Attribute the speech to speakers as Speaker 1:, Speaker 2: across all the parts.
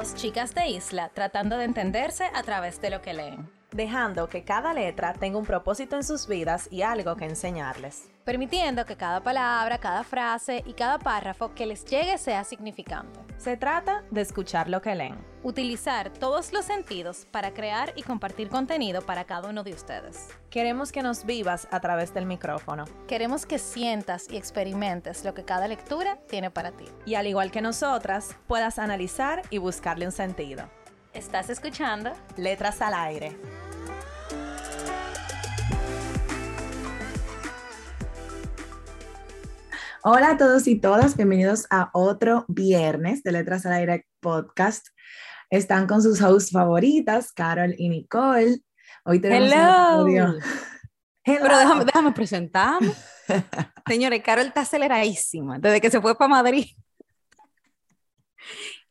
Speaker 1: Dos chicas de isla tratando de entenderse a través de lo que leen.
Speaker 2: Dejando que cada letra tenga un propósito en sus vidas y algo que enseñarles.
Speaker 1: Permitiendo que cada palabra, cada frase y cada párrafo que les llegue sea significante.
Speaker 2: Se trata de escuchar lo que leen.
Speaker 1: Utilizar todos los sentidos para crear y compartir contenido para cada uno de ustedes.
Speaker 2: Queremos que nos vivas a través del micrófono.
Speaker 1: Queremos que sientas y experimentes lo que cada lectura tiene para ti.
Speaker 2: Y al igual que nosotras, puedas analizar y buscarle un sentido.
Speaker 1: ¿Estás escuchando?
Speaker 2: Letras al aire. Hola a todos y todas, bienvenidos a otro viernes de Letras al Aire podcast. Están con sus hosts favoritas, Carol y Nicole.
Speaker 1: Hoy tenemos Hello. Hello. Pero déjame, déjame presentar. Señores, Carol está aceleradísima desde que se fue para Madrid.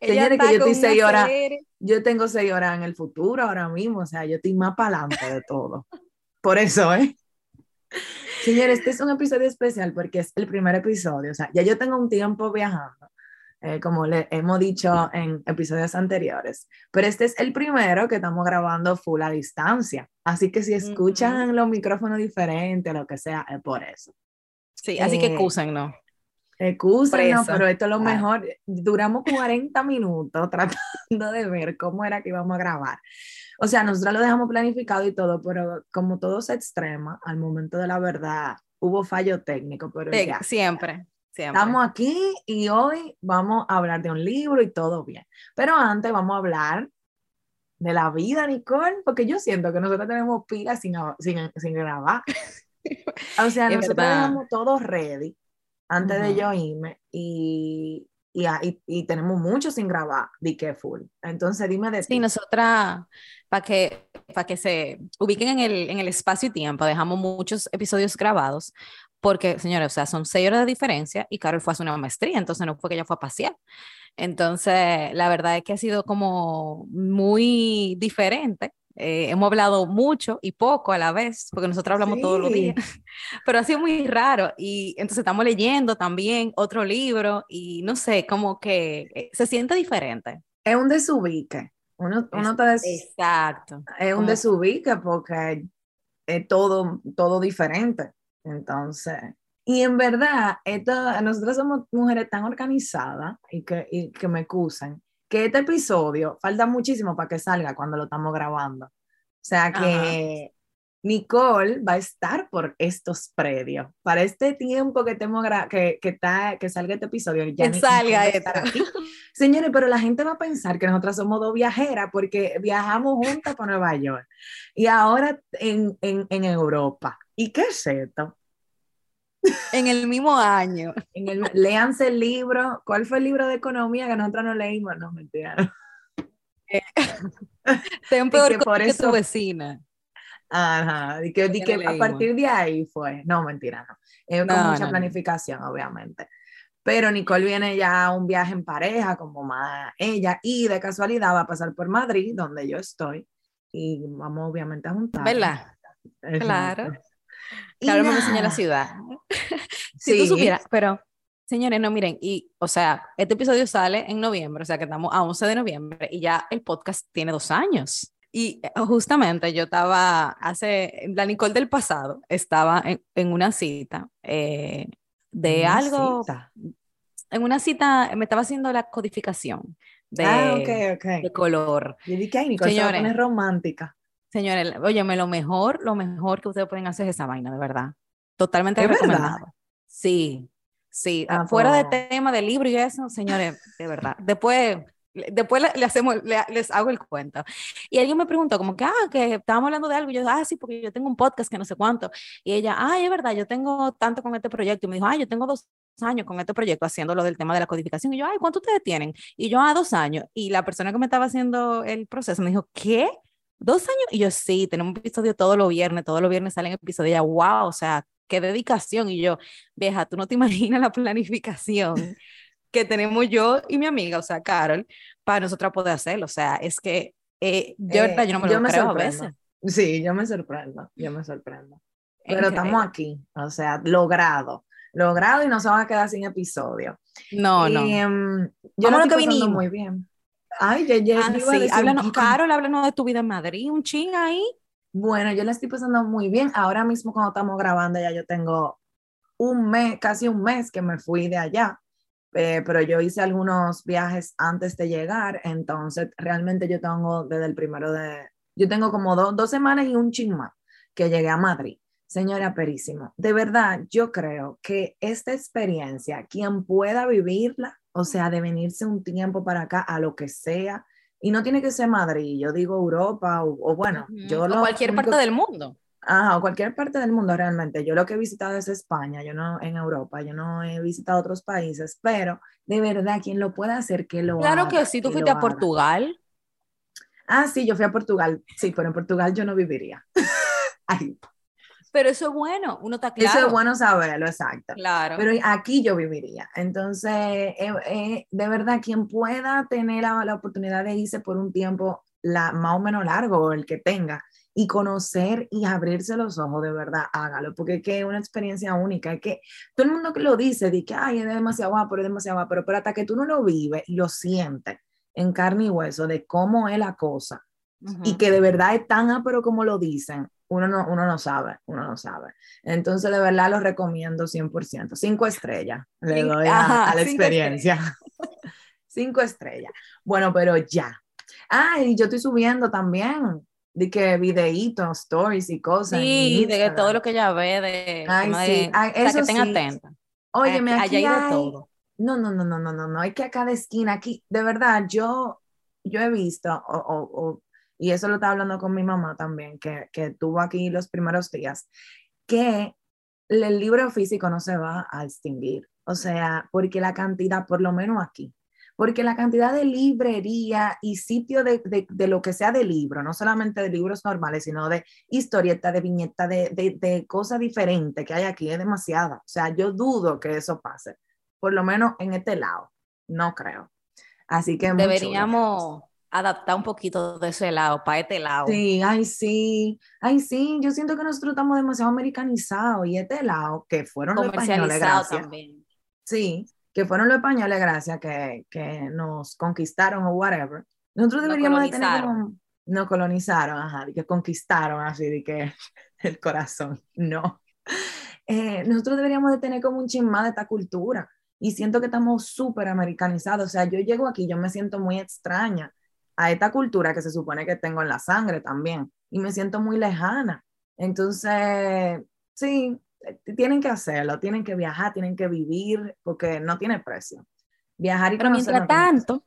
Speaker 2: Señores, que yo estoy seis horas, yo tengo seis horas en el futuro ahora mismo, o sea, yo estoy más para adelante de todo. Por eso, ¿eh? Señores, este es un episodio especial porque es el primer episodio. O sea, ya yo tengo un tiempo viajando, eh, como le hemos dicho en episodios anteriores, pero este es el primero que estamos grabando full a distancia. Así que si escuchan los micrófonos diferentes, lo que sea, es por eso.
Speaker 1: Sí, así que eh, excusen, ¿no?
Speaker 2: Excusen, no, pero esto es lo ah. mejor. Duramos 40 minutos tratando de ver cómo era que íbamos a grabar. O sea, nosotros lo dejamos planificado y todo, pero como todo se extrema, al momento de la verdad, hubo fallo técnico, pero ya.
Speaker 1: Siempre, siempre.
Speaker 2: Estamos aquí y hoy vamos a hablar de un libro y todo bien. Pero antes vamos a hablar de la vida, Nicole, porque yo siento que nosotros tenemos pilas sin, sin, sin grabar. O sea, nosotros dejamos todo ready antes de yo irme y, y, y, tenemos mucho sin grabar, di que full. Entonces dime de
Speaker 1: Sí, nosotras, para que, para que se ubiquen en el, en el espacio y tiempo, dejamos muchos episodios grabados, porque, señores, o sea, son seis horas de diferencia y Carol fue a hacer una maestría, entonces no fue que ella fue a pasear. Entonces, la verdad es que ha sido como muy diferente eh, hemos hablado mucho y poco a la vez, porque nosotros hablamos todos los días, pero ha sido muy raro. Y entonces estamos leyendo también otro libro y no sé, como que eh, se siente diferente.
Speaker 2: Es un desubique. Uno, uno
Speaker 1: Exacto.
Speaker 2: Es un desubique porque es todo, todo diferente. Entonces, y en verdad, esto, nosotros somos mujeres tan organizadas y que, y que me acusan que este episodio falta muchísimo para que salga cuando lo estamos grabando. O sea que Nicole va a estar por estos predios. Para este tiempo que, que, que, está, que salga este episodio,
Speaker 1: ya que salga estar aquí.
Speaker 2: Señores, pero la gente va a pensar que nosotras somos dos viajeras porque viajamos juntas para Nueva York y ahora en, en, en Europa. ¿Y qué es esto?
Speaker 1: En el mismo año.
Speaker 2: En el, léanse el libro. ¿Cuál fue el libro de economía que nosotros no leímos? No, mentira.
Speaker 1: Eh, ten peor que, por eso, tu vecina.
Speaker 2: Ajá, y que, que a partir de ahí fue. No, mentira, no. Es con mucha planificación, obviamente. Pero Nicole viene ya a un viaje en pareja, como más ella, y de casualidad va a pasar por Madrid, donde yo estoy, y vamos obviamente a juntar.
Speaker 1: ¿Verdad? Claro. Claro, me enseña la ciudad. si tú supieras, pero señores, no miren, y o sea, este episodio sale en noviembre, o sea que estamos a 11 de noviembre y ya el podcast tiene dos años. Y eh, justamente yo estaba hace, la Nicole del pasado, estaba en, una cita eh, de algo, en una cita, me estaba haciendo la codificación de,
Speaker 2: ah, okay, okay.
Speaker 1: de color.
Speaker 2: Yo dije, ay, Nicole, Señores, es romántica.
Speaker 1: Señores, óyeme, lo mejor, lo mejor que ustedes pueden hacer es esa vaina, de verdad. Totalmente recomendado. Sí, sí. Ah, fuera de tema del libro y eso, señores, de verdad. Después, después le, hacemos, les hago el cuento. Y alguien me preguntó, como que, ah, que estábamos hablando de algo. Y yo, ah, sí, porque yo tengo un podcast que no sé cuánto. Y ella, ah, es verdad, yo tengo tanto con este proyecto. Y me dijo, ah, yo tengo dos años con este proyecto haciendo lo del tema de la codificación. Y yo, ay, ¿cuánto ustedes tienen? Y yo, ah, dos años. Y la persona que me estaba haciendo el proceso me dijo, ¿qué? Dos años. Y yo, sí, tenemos un episodio todos los viernes, todos los viernes salen episodios. ya, wow, o sea, qué dedicación. Y yo, vieja, tú no te imaginas la planificación que tenemos yo y mi amiga, o sea, Carol, para nosotros poder hacerlo. O sea, es que eh, yo, verdad, yo no me lo creo a veces.
Speaker 2: Sí, yo me sorprendo, yo me sorprendo. Pero estamos aquí, o sea, logrado, logrado y no se van a quedar sin episodio.
Speaker 1: No, no.
Speaker 2: Um, yo lo que vinimos. muy bien. Ay, ya, ya.
Speaker 1: Ah, sí. háblanos, Carol, háblanos de tu vida en Madrid, un ching ahí.
Speaker 2: Bueno, yo la estoy pasando muy bien. Ahora mismo cuando estamos grabando ya yo tengo un mes, casi un mes que me fui de allá, eh, pero yo hice algunos viajes antes de llegar, entonces realmente yo tengo desde el primero de, yo tengo como dos semanas y un ching más que llegué a Madrid. Señora Perísimo, de verdad yo creo que esta experiencia, quien pueda vivirla, o sea, de venirse un tiempo para acá a lo que sea, y no tiene que ser Madrid, yo digo Europa o, bueno, yo
Speaker 1: lo cualquier parte del mundo.
Speaker 2: Ajá, o cualquier parte del mundo realmente. Yo lo que he visitado es España, yo no en Europa, yo no he visitado otros países, pero de verdad, quien lo pueda hacer, que lo
Speaker 1: Claro que sí, tú fuiste a Portugal.
Speaker 2: Ah, sí, yo fui a Portugal, sí, pero en Portugal yo no viviría. Ay,
Speaker 1: pero eso es bueno, uno está claro.
Speaker 2: Eso es bueno saberlo, exacto.
Speaker 1: Claro.
Speaker 2: Pero aquí yo viviría. Entonces, eh, eh, de verdad, quien pueda tener la, la, oportunidad de irse por un tiempo la, más o menos largo, el que tenga, y conocer y abrirse los ojos, de verdad, hágalo, porque es que es una experiencia única. Es que todo el mundo que lo dice, dice que, ay, es demasiado guapo, es demasiado guapo, pero, pero hasta que tú no lo vives y lo sientes en carne y hueso de cómo es la cosa, y que de verdad es tan pero como lo dicen, uno no, uno no sabe, uno no sabe. Entonces, de verdad lo recomiendo 100%. Cinco estrellas le doy a, la experiencia. Cinco estrellas. Bueno, pero ya. Ah, y yo estoy subiendo también de que videitos, stories y cosas.
Speaker 1: Sí, de todo lo que ya ve, de, Ay, sí. Ay, eso que atenta.
Speaker 2: Oye, me aquí hay de todo. No, no, no, no, no, no, no, hay que a cada esquina aquí, de verdad, yo, yo he visto, o, o y eso lo estaba hablando con mi mamá también, que, que tuvo aquí los primeros días, que el libro físico no se va a extinguir. O sea, porque la cantidad, por lo menos aquí, porque la cantidad de librería y sitio de, de, lo que sea de libro, no solamente de libros normales, sino de historieta, de viñeta, de, de cosas diferentes que hay aquí, es demasiada. O sea, yo dudo que eso pase, por lo menos en este lado, no creo. Así que
Speaker 1: deberíamos adaptar un poquito de ese lado, para este lado.
Speaker 2: Sí, ay, sí, ay, sí, yo siento que nosotros estamos demasiado americanizados y este lado, que fueron los españoles, gracias. También. Sí, que fueron los españoles, gracias, que, que nos conquistaron o whatever. Nosotros deberíamos de tener como, no colonizaron, ajá, que conquistaron así, de que el corazón, no. Eh, nosotros deberíamos de tener como un chismá de esta cultura y siento que estamos súper americanizados, o sea, yo llego aquí, yo me siento muy extraña, a esta cultura que se supone que tengo en la sangre también y me siento muy lejana. Entonces, sí, tienen que hacerlo, tienen que viajar, tienen que vivir porque no tiene precio. Viajar y
Speaker 1: Pero mientras tanto,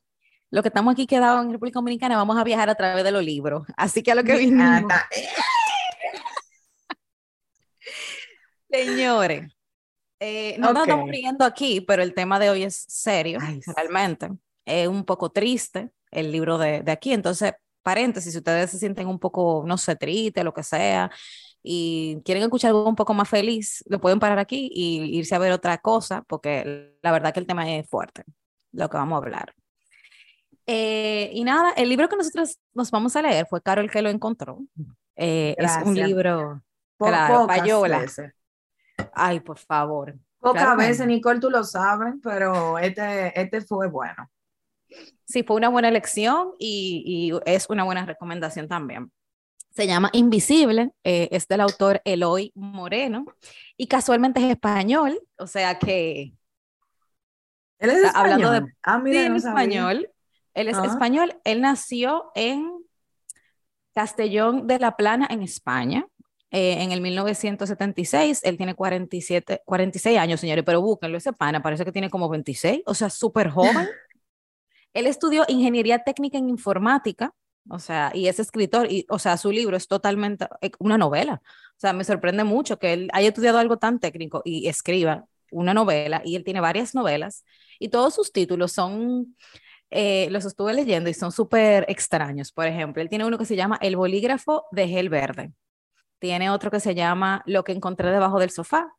Speaker 1: lo que estamos aquí quedados en República Dominicana, vamos a viajar a través de los libros. Así que a lo que vinimos. Señores, eh, no nos estamos riendo aquí, pero el tema de hoy es serio, realmente. Es un poco triste, el libro de, de aquí. Entonces, paréntesis, si ustedes se sienten un poco, no sé, triste, lo que sea, y quieren escuchar algo un poco más feliz, lo pueden parar aquí y irse a ver otra cosa, porque la verdad que el tema es fuerte, lo que vamos a hablar. Eh, y nada, el libro que nosotros nos vamos a leer fue Carol que lo encontró. Eh, es un libro, claro, payola. Ay, por favor.
Speaker 2: Pocas veces, Nicole, tú lo sabes, pero este, este fue bueno.
Speaker 1: Sí, fue una buena elección y, es una buena recomendación también. Se llama Invisible, eh, es del autor Eloy Moreno y casualmente es español, o sea que...
Speaker 2: Él es español. Hablando de,
Speaker 1: ah, mira, sí, español. Él es español, él nació en Castellón de la Plana, en España, eh, en el 1976. Él tiene 47, 46 años, señores, pero búsquenlo, ese pana parece que tiene como 26, o sea, súper joven. Él estudió ingeniería técnica en informática, o sea, y es escritor, y, o sea, su libro es totalmente eh, una novela. O sea, me sorprende mucho que él haya estudiado algo tan técnico y escriba una novela, y él tiene varias novelas, y todos sus títulos son, eh, los estuve leyendo y son súper extraños. Por ejemplo, él tiene uno que se llama El bolígrafo de gel verde. Tiene otro que se llama Lo que encontré debajo del sofá.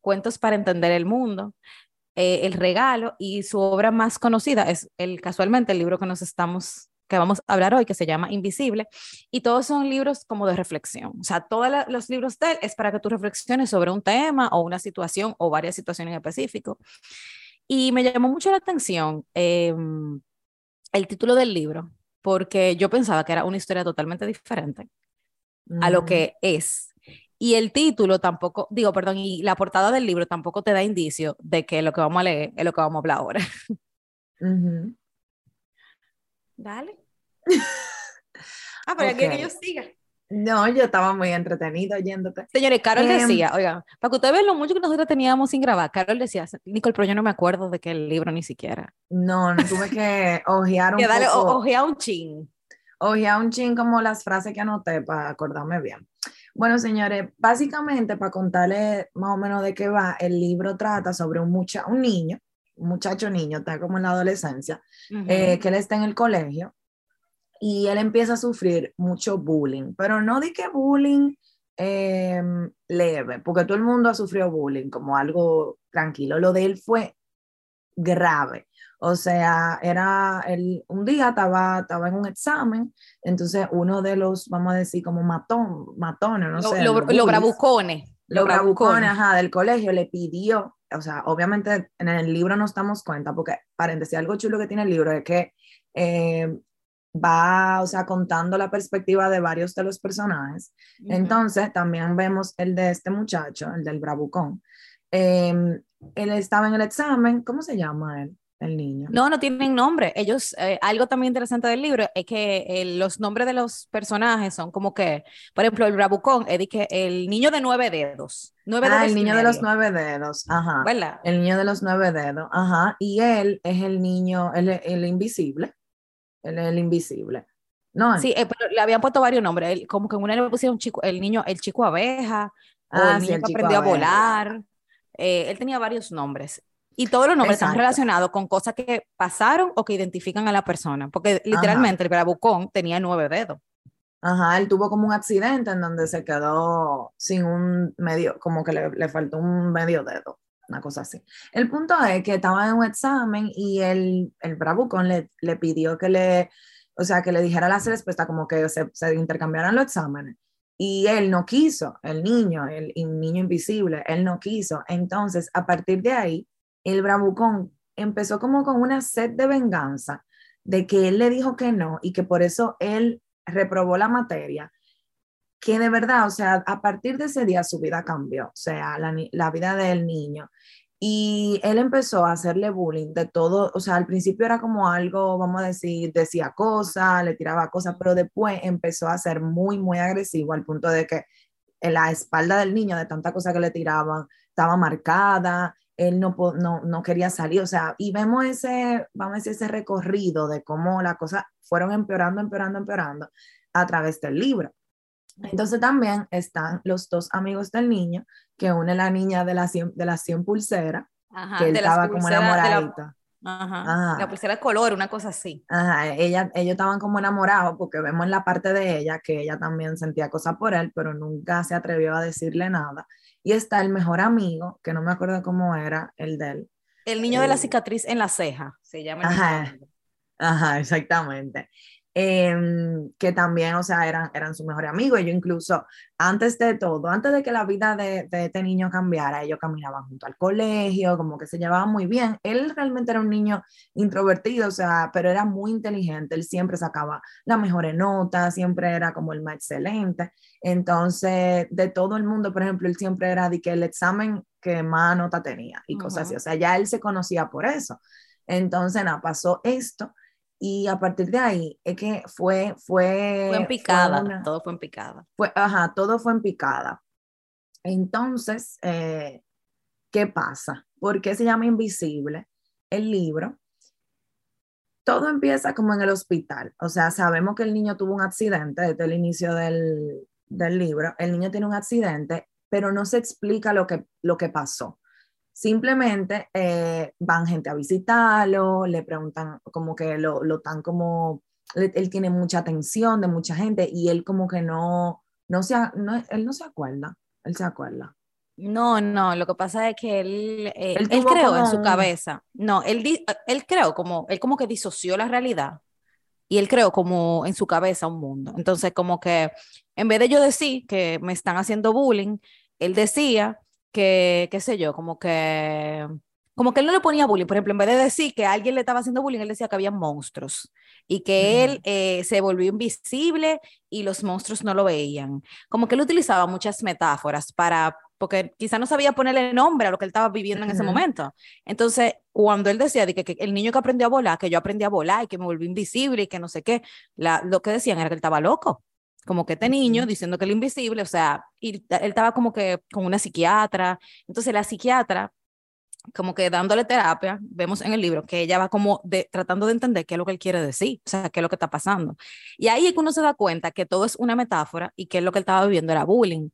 Speaker 1: Cuentos para entender el mundo. Eh, el regalo y su obra más conocida es el casualmente el libro que nos estamos que vamos a hablar hoy que se llama Invisible y todos son libros como de reflexión, o sea, todos los libros de él es para que tú reflexiones sobre un tema o una situación o varias situaciones en específico. Y me llamó mucho la atención em, el título del libro, porque yo pensaba que era una historia totalmente diferente a lo que es. Y el título tampoco, digo, perdón, y la portada del libro tampoco te da indicio de que lo que vamos a leer es lo que vamos a hablar ahora. Dale. ah, pero okay. que yo siga.
Speaker 2: No, yo estaba muy entretenido oyéndote.
Speaker 1: Señores, Carol em, decía, oiga, para que ustedes vean lo mucho que nosotros teníamos sin grabar, Carol decía, Nicole, pero yo no me acuerdo de que el libro ni siquiera.
Speaker 2: No, no tuve que ojear un
Speaker 1: que dale, poco. Ojear un chin.
Speaker 2: Ojear un chin como las frases que anoté para acordarme bien. Bueno, señores, básicamente para contarles más o menos de qué va, el libro trata sobre un, mucha, un niño, un muchacho niño, está como en la adolescencia, eh, que él está en el colegio y él empieza a sufrir mucho bullying, pero no di que bullying em, leve, porque todo el mundo ha sufrido bullying como algo tranquilo, lo de él fue grave. O sea, era el, un día estaba, estaba en un examen, entonces uno de los, vamos a decir, como matón, matones, no sé.
Speaker 1: Los lo bravucones.
Speaker 2: Los bravucones, ajá, del colegio le pidió, o sea, obviamente en el libro no estamos cuenta, porque paréntesis, algo chulo que tiene el libro es que eh, va, o sea, contando la perspectiva de varios de los personajes. Entonces, también vemos el de este muchacho, el del bravucón. Em, él estaba en el examen, ¿cómo se llama él? el niño.
Speaker 1: No, no tienen nombre. Ellos, eh, algo también interesante del libro es que eh, los nombres de los personajes son como que, por ejemplo, el bravucón, es que el niño de nueve dedos. Nueve
Speaker 2: ah, el niño de los nueve dedos, ajá.
Speaker 1: ¿Verdad?
Speaker 2: El niño de los nueve dedos, ajá. Y él es el niño, el, el invisible. Él es el invisible. No.
Speaker 1: Sí, eh, pero le habían puesto varios nombres. como que en una le pusieron chico, el niño, el chico abeja, o ah, el niño que aprendió a volar. Él tenía varios nombres. Y todos los nombres están relacionados con cosas que pasaron o que identifican a la persona, porque literalmente el bravucón tenía nueve dedos.
Speaker 2: Ajá, él tuvo como un accidente en donde se quedó sin un medio, como que le, le faltó un medio dedo, una cosa así. El punto es que estaba en un examen y el, el bravucón le, le pidió que le, o sea, que le dijera la respuesta, como que se, se intercambiaran los exámenes. Y él no quiso, el niño, el, niño invisible, él no quiso. Entonces, a partir de ahí, el bravucón empezó como con una sed de venganza de que él le dijo que no y que por eso él reprobó la materia, que de verdad, o sea, a partir de ese día su vida cambió, o sea, la, vida del niño. Y él empezó a hacerle bullying de todo, o sea, al principio era como algo, vamos a decir, decía cosas, le tiraba cosas, pero después empezó a ser muy, muy agresivo al punto de que la espalda del niño, de tanta cosa que le tiraban, estaba marcada, él no, no, no, quería salir, o sea, y vemos ese, vamos a decir, ese recorrido de cómo las cosas fueron empeorando, empeorando, empeorando a través del libro. Entonces también están los dos amigos del niño, que une la niña de las 100, de las 100 pulseras, que él estaba como enamoradita.
Speaker 1: Ajá, La pulsera de color, una cosa así.
Speaker 2: Ajá, ella, ellos estaban como enamorados porque vemos en la parte de ella que ella también sentía cosas por él, pero nunca se atrevió a decirle nada. Y está el mejor amigo, que no me acuerdo cómo era, el de él.
Speaker 1: El niño de la cicatriz en la ceja, se llama.
Speaker 2: Ajá, ajá, exactamente. Em, que también, o sea, eran, eran sus mejores amigos. Ellos incluso, antes de todo, antes de que la vida de, de, este niño cambiara, ellos caminaban junto al colegio, como que se llevaban muy bien. Él realmente era un niño introvertido, o sea, pero era muy inteligente. Él siempre sacaba las mejores notas, siempre era como el más excelente. Entonces, de todo el mundo, por ejemplo, él siempre era de que el examen que más nota tenía y cosas así. O sea, ya él se conocía por eso. Entonces, nada, pasó esto y a partir de ahí es que fue... Fue,
Speaker 1: fue en picada, todo fue en picada.
Speaker 2: Fue, ajá, todo fue en picada. Entonces, eh, ¿qué pasa? ¿Por qué se llama Invisible el libro? Todo empieza como en el hospital. O sea, sabemos que el niño tuvo un accidente desde el inicio del, del libro. El niño tiene un accidente, pero no se explica lo que, lo que pasó. Simplemente eh, van gente a visitarlo, le preguntan como que lo, lo tan como, él tiene mucha atención de mucha gente y él como que no, no se, no, él no se acuerda, él se acuerda.
Speaker 1: No, no, lo que pasa es que él, eh, él, creó en su cabeza, no, él, él creó como, él como que disoció la realidad y él creó como en su cabeza un mundo. Entonces, como que en vez de yo decir que me están haciendo bullying, él decía que, qué sé yo, como que como que él no le ponía bullying, por ejemplo, en vez de decir que alguien le estaba haciendo bullying, él decía que había monstruos y que él eh, se volvió invisible y los monstruos no lo veían. Como que él utilizaba muchas metáforas para, porque quizá no sabía ponerle nombre a lo que él estaba viviendo en ese momento. Entonces, cuando él decía de que, el niño que aprendió a volar, que yo aprendí a volar y que me volví invisible y que no sé qué, la, lo que decían era que él estaba loco como que este niño diciendo que el invisible, o sea, y él estaba como que con una psiquiatra. Entonces la psiquiatra como que dándole terapia, vemos en el libro que ella va como de, tratando de entender qué es lo que él quiere decir, o sea, qué es lo que está pasando. Y ahí es que uno se da cuenta que todo es una metáfora y que lo que él estaba viviendo era bullying.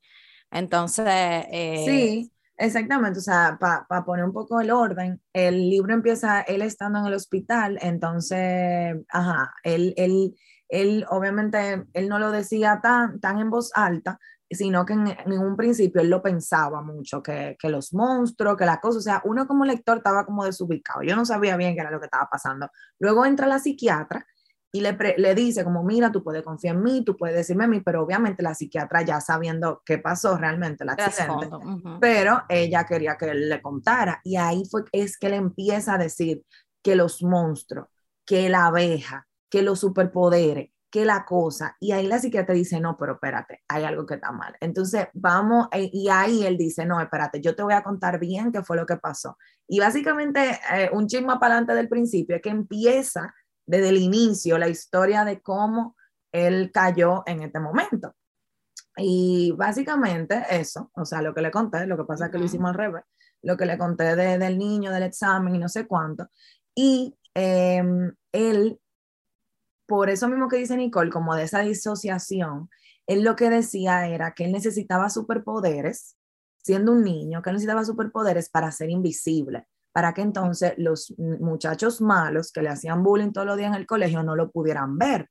Speaker 1: Entonces... Eh,
Speaker 2: sí, exactamente, o sea, para poner un poco el orden, el libro empieza él estando en el hospital, entonces, ajá, él, él, él obviamente, él no lo decía tan, tan en voz alta, sino que en, un principio él lo pensaba mucho, que, que, los monstruos, que la cosa, o sea, uno como lector estaba como desubicado, yo no sabía bien qué era lo que estaba pasando. Luego entra la psiquiatra y le, le dice como, mira, tú puedes confiar en mí, tú puedes decirme a mí, pero obviamente la psiquiatra ya sabiendo qué pasó realmente, el accidente, pero ella quería que él le contara y ahí fue, es que le empieza a decir que los monstruos, que la abeja, que los superpoderes, que la cosa. Y ahí la psiquiatra dice, no, pero espérate, hay algo que está mal. Entonces, vamos, eh, y ahí él dice, no, espérate, yo te voy a contar bien qué fue lo que pasó. Y básicamente, eh, un chisme para adelante del principio, es que empieza desde el inicio la historia de cómo él cayó en este momento. Y básicamente eso, o sea, lo que le conté, lo que pasa es que lo hicimos al revés, lo que le conté del niño, del examen y no sé cuánto. Y em, él por eso mismo que dice Nicole, como de esa disociación, él lo que decía era que él necesitaba superpoderes, siendo un niño, que él necesitaba superpoderes para ser invisible, para que entonces los muchachos malos que le hacían bullying todos los días en el colegio no lo pudieran ver.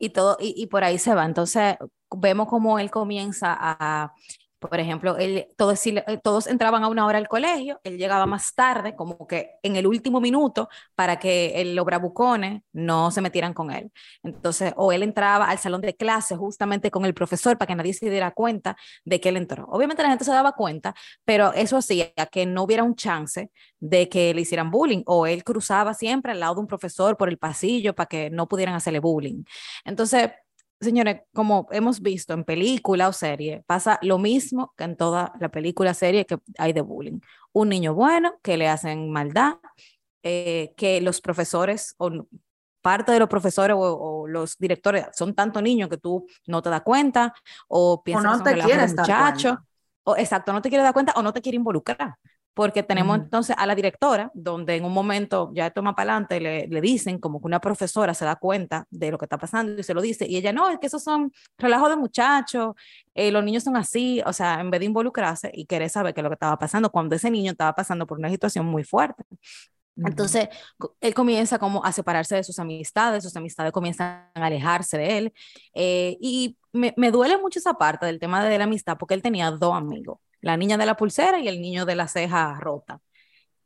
Speaker 1: Y, todo, y, por ahí se va. Entonces vemos cómo él comienza a por ejemplo, él, todos, todos entraban a una hora al colegio, él llegaba más tarde, como que en el último minuto, para que los bravucones no se metieran con él. Entonces, o él entraba al salón de clase justamente con el profesor para que nadie se diera cuenta de que él entró. Obviamente la gente se daba cuenta, pero eso hacía que no hubiera un chance de que le hicieran bullying, o él cruzaba siempre al lado de un profesor por el pasillo para que no pudieran hacerle bullying. Entonces, señores, como hemos visto en película o serie, pasa lo mismo que en toda la película serie que hay de bullying. Un niño bueno que le hacen maldad, eh, que los profesores o parte de los profesores o, los directores son tanto niños que tú no te das cuenta o piensas
Speaker 2: o no te quieres muchacho.
Speaker 1: O, exacto, no te quieres dar cuenta o no te quiere involucrar porque tenemos entonces a la directora, donde en un momento ya toma para adelante, le, le, dicen como que una profesora se da cuenta de lo que está pasando y se lo dice, y ella no, es que esos son relajos de muchachos, eh, los niños son así, o sea, en vez de involucrarse y querer saber qué es lo que estaba pasando, cuando ese niño estaba pasando por una situación muy fuerte. Entonces, él comienza como a separarse de sus amistades, sus amistades comienzan a alejarse de él. Eh, y me, me, duele mucho esa parte del tema de la amistad porque él tenía dos amigos la niña de la pulsera y el niño de la ceja rota.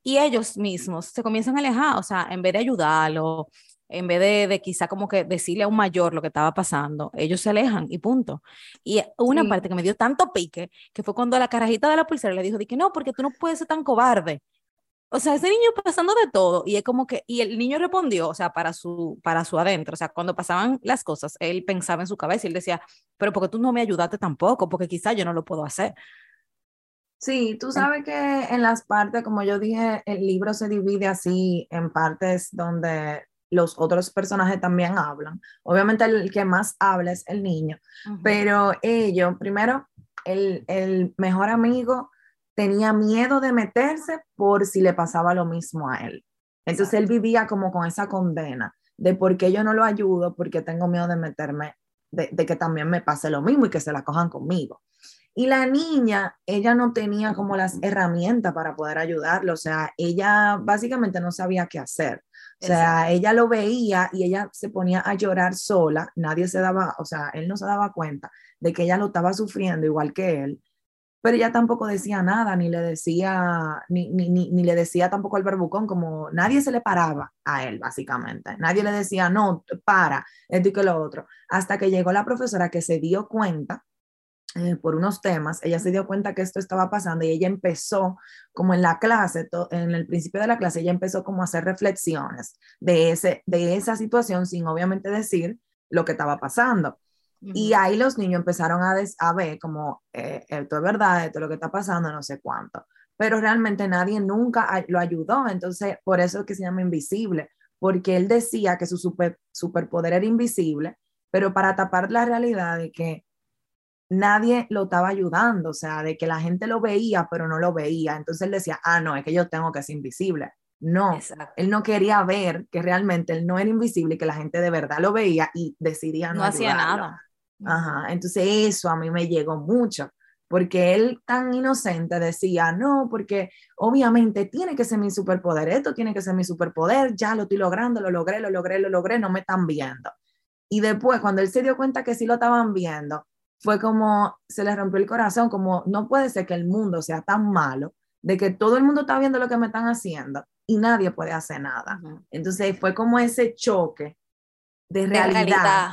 Speaker 1: Y ellos mismos se comienzan a alejar, o sea, en vez de ayudarlo, en vez de, de, quizá como que decirle a un mayor lo que estaba pasando, ellos se alejan y punto. Y una parte que me dio tanto pique, que fue cuando la carajita de la pulsera le dijo, que no, porque tú no puedes ser tan cobarde. O sea, ese niño pasando de todo y es como que, y el niño respondió, o sea, para su, para su adentro, o sea, cuando pasaban las cosas, él pensaba en su cabeza y él decía, pero porque tú no me ayudaste tampoco, porque quizá yo no lo puedo hacer.
Speaker 2: Sí, tú sabes que en las partes, como yo dije, el libro se divide así en partes donde los otros personajes también hablan. Obviamente el que más habla es el niño, pero ellos, primero, el, el, mejor amigo tenía miedo de meterse por si le pasaba lo mismo a él. Entonces él vivía como con esa condena de por qué yo no lo ayudo, porque tengo miedo de meterme, de, de que también me pase lo mismo y que se la cojan conmigo. Y la niña, ella no tenía como las herramientas para poder ayudarlo, o sea, ella básicamente no sabía qué hacer. O sea, ella lo veía y ella se ponía a llorar sola, nadie se daba, o sea, él no se daba cuenta de que ella lo estaba sufriendo igual que él, pero ella tampoco decía nada, ni le decía, ni, ni, ni, le decía tampoco al barbucón, como nadie se le paraba a él, básicamente. Nadie le decía, no, para, esto y que lo otro. Hasta que llegó la profesora que se dio cuenta eh, por unos temas, ella se dio cuenta que esto estaba pasando y ella empezó, como en la clase, en el principio de la clase, ella empezó como a hacer reflexiones de, ese, de esa situación sin obviamente decir lo que estaba pasando. Y ahí los niños empezaron a, a ver como, eh, esto es verdad, esto es lo que está pasando, no sé cuánto. Pero realmente nadie nunca lo ayudó, entonces por eso es que se llama invisible, porque él decía que su super, superpoder era invisible, pero para tapar la realidad de que nadie lo estaba ayudando, o sea, de que la gente lo veía, pero no lo veía. Entonces él decía, ah, no, es que yo tengo que ser invisible. No, él no quería ver que realmente él no era invisible y que la gente de verdad lo veía y decidía no, no hacía nada. Ajá, entonces eso a mí me llegó mucho, porque él tan inocente decía, no, porque obviamente tiene que ser mi superpoder, esto tiene que ser mi superpoder, ya lo estoy logrando, lo logré, lo logré, lo logré, no me están viendo. Y después, cuando él se dio cuenta que sí lo estaban viendo, fue como se le rompió el corazón, como no puede ser que el mundo sea tan malo, de que todo el mundo está viendo lo que me están haciendo y nadie puede hacer nada. Entonces fue como ese choque de realidad,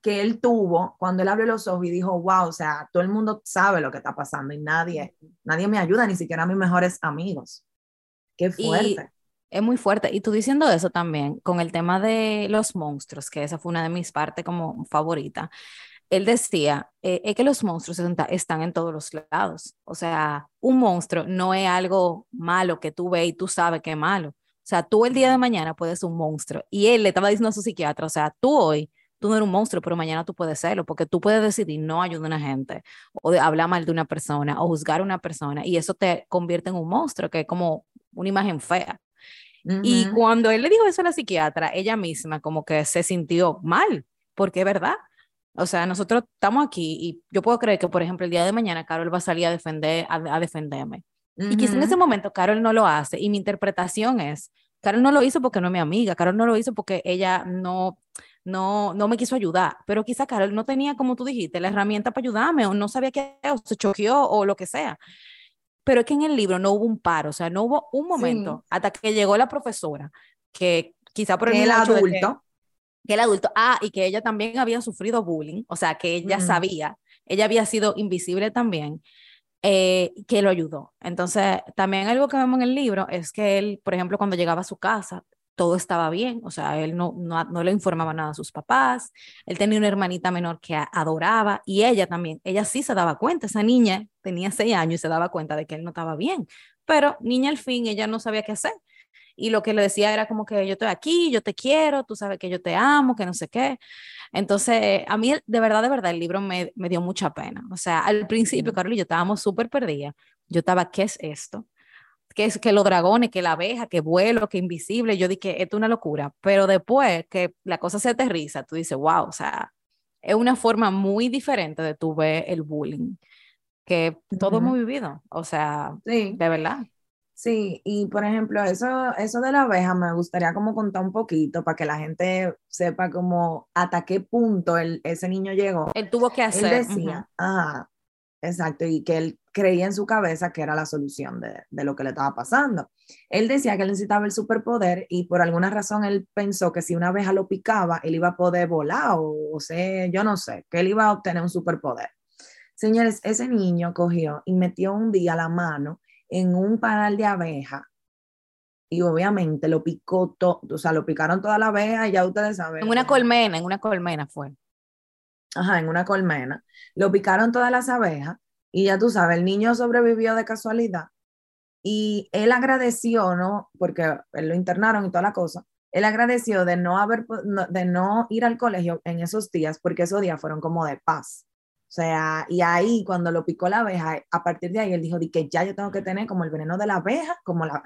Speaker 2: que él tuvo cuando él abrió los ojos y dijo, wow, o sea, todo el mundo sabe lo que está pasando y nadie, nadie me ayuda, ni siquiera mis mejores amigos. Qué fuerte.
Speaker 1: es muy fuerte. Y tú diciendo eso también, con el tema de los monstruos, que esa fue una de mis partes como favorita él decía, eh, es que los monstruos están en todos los lados. O sea, un monstruo no es algo malo que tú ves y tú sabes que es malo. O sea, tú el día de mañana puedes ser un monstruo. Y él le estaba diciendo a su psiquiatra, o sea, tú hoy, tú no eres un monstruo, pero mañana tú puedes serlo, porque tú puedes decidir no ayudar a una gente, o de hablar mal de una persona, o juzgar a una persona, y eso te convierte en un monstruo, que es como una imagen fea. Y cuando él le dijo eso a la psiquiatra, ella misma como que se sintió mal, porque es verdad. O sea, nosotros estamos aquí y yo puedo creer que, por ejemplo, el día de mañana Carol va a salir a, defender, a, defenderme. Y quizás en ese momento Carol no lo hace y mi interpretación es, Carol no lo hizo porque no es mi amiga, Carol no lo hizo porque ella no, no, no me quiso ayudar, pero quizá Carol no tenía, como tú dijiste, la herramienta para ayudarme o no sabía qué, o se choqueó o lo que sea. Pero es que en el libro no hubo un paro, o sea, no hubo un momento hasta que llegó la profesora que quizá por
Speaker 2: el, adulto
Speaker 1: que el adulto, ah, y que ella también había sufrido bullying, o sea, que ella sabía, ella había sido invisible también, eh, que lo ayudó. Entonces, también algo que vemos en el libro es que él, por ejemplo, cuando llegaba a su casa, todo estaba bien, o sea, él no, no, no, le informaba nada a sus papás, él tenía una hermanita menor que adoraba y ella también, ella sí se daba cuenta, esa niña tenía seis años y se daba cuenta de que él no estaba bien, pero niña al fin, ella no sabía qué hacer y lo que le decía era como que yo estoy aquí, yo te quiero, tú sabes que yo te amo, que no sé qué. Entonces, a mí de verdad, de verdad, el libro me, me dio mucha pena. O sea, al principio, Carlos y yo estábamos súper perdidas. Yo estaba, ¿qué es esto? ¿Qué es que los dragones, que la abeja, que vuelo, que invisible? Yo dije, esto es una locura. Pero después que la cosa se aterriza, tú dices, wow, o sea, es una forma muy diferente de tu ver el bullying que todo hemos vivido. O sea, sí. de verdad.
Speaker 2: Sí, y por ejemplo, eso, eso de la abeja me gustaría como contar un poquito para que la gente sepa como hasta qué punto el, ese niño llegó.
Speaker 1: Él tuvo que hacer.
Speaker 2: Él decía, ajá, exacto, y que él creía en su cabeza que era la solución de, de, lo que le estaba pasando. Él decía que él necesitaba el superpoder y por alguna razón él pensó que si una abeja lo picaba, él iba a poder volar o, o sea, yo no sé, que él iba a obtener un superpoder. Señores, ese niño cogió y metió un día la mano en un panal de abeja y obviamente lo picó todo, o sea, lo picaron toda la abeja y ya ustedes saben.
Speaker 1: En una colmena, en una colmena fue.
Speaker 2: Ajá, en una colmena. Lo picaron todas las abejas y ya tú sabes, el niño sobrevivió de casualidad y él agradeció, ¿no? Porque él lo internaron y toda la cosa. Él agradeció de no haber, de no ir al colegio en esos días porque esos días fueron como de paz. O sea, y ahí cuando lo picó la abeja, a partir de ahí él dijo que ya yo tengo que tener como el veneno de la abeja, como la,